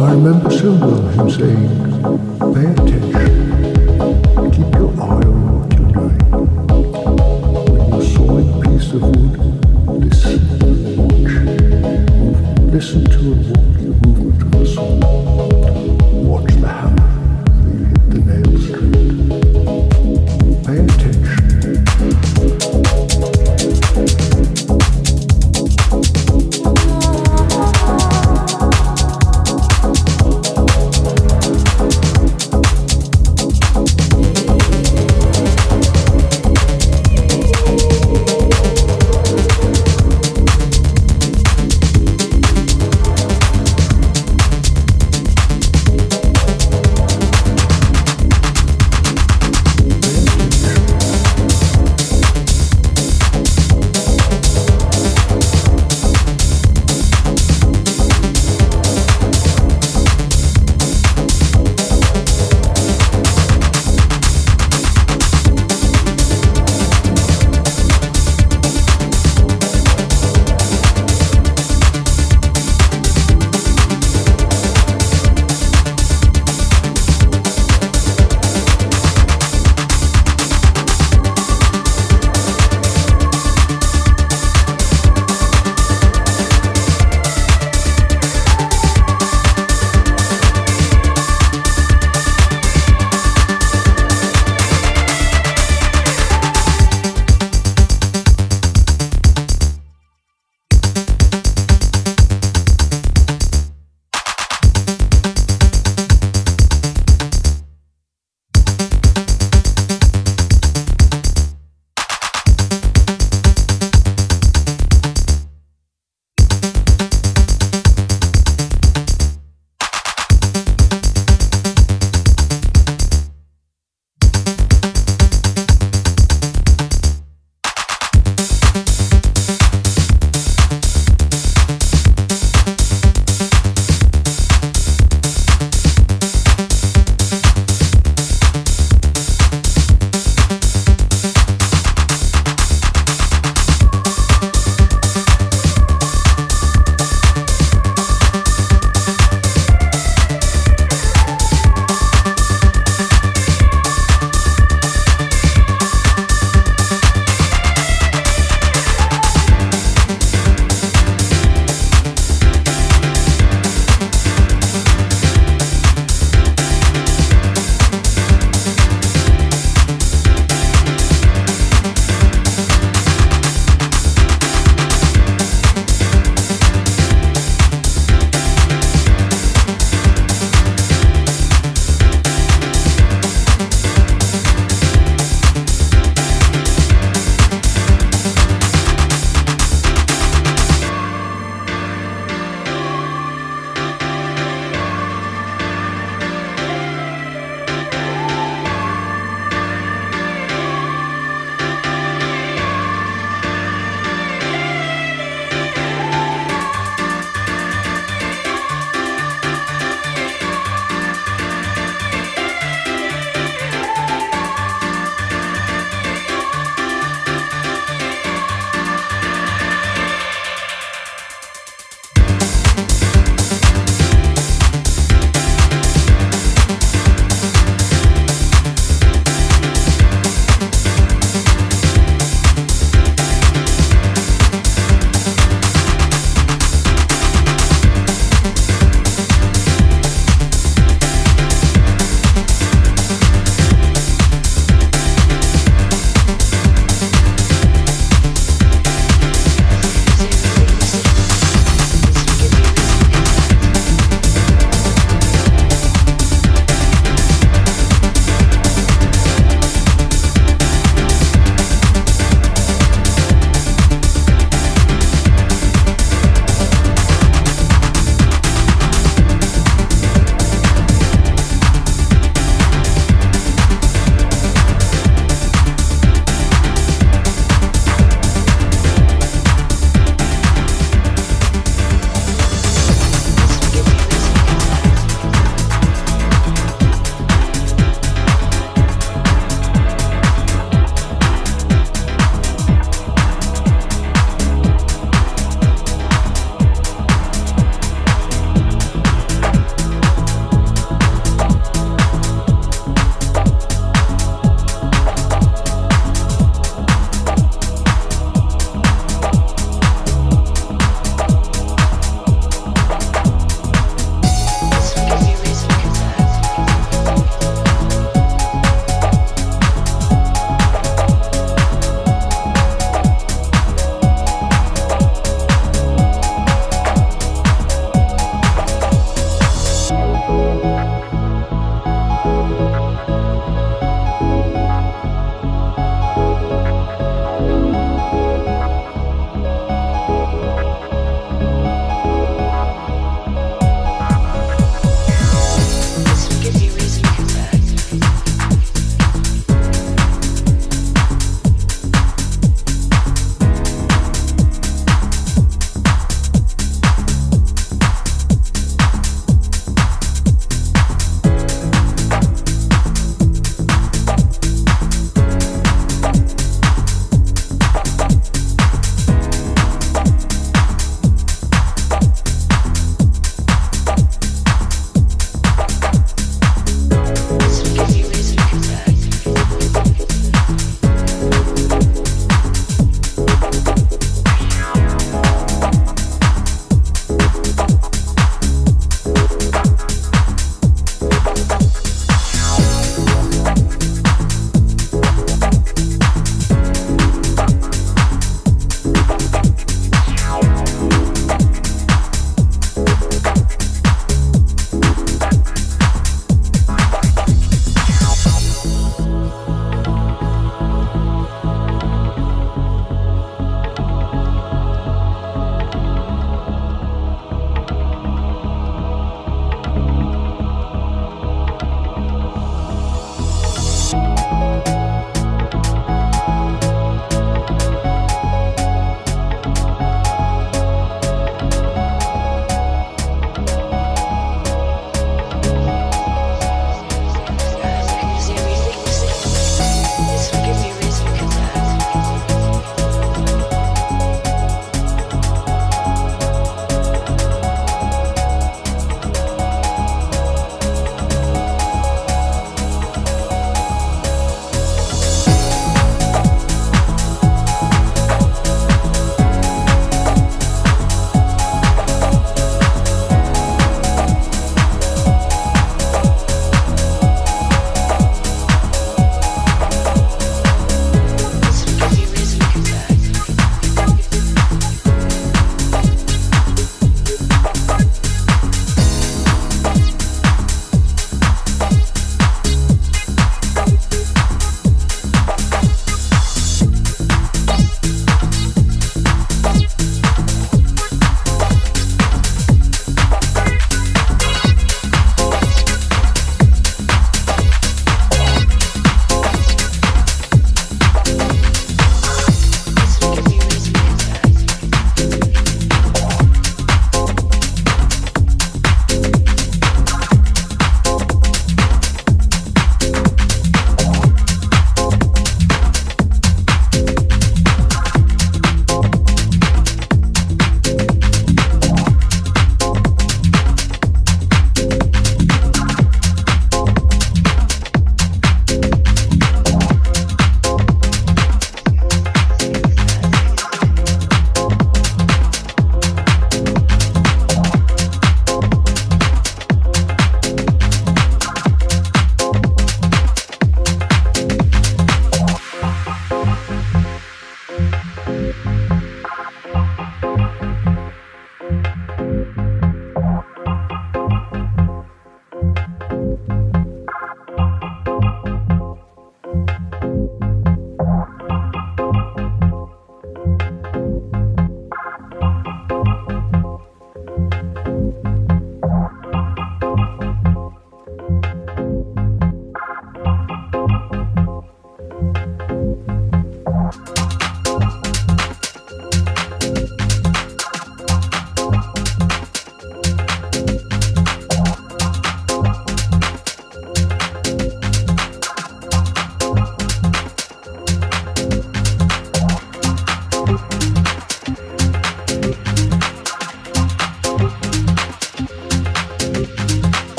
I remember Silver him saying, pay attention, keep your eye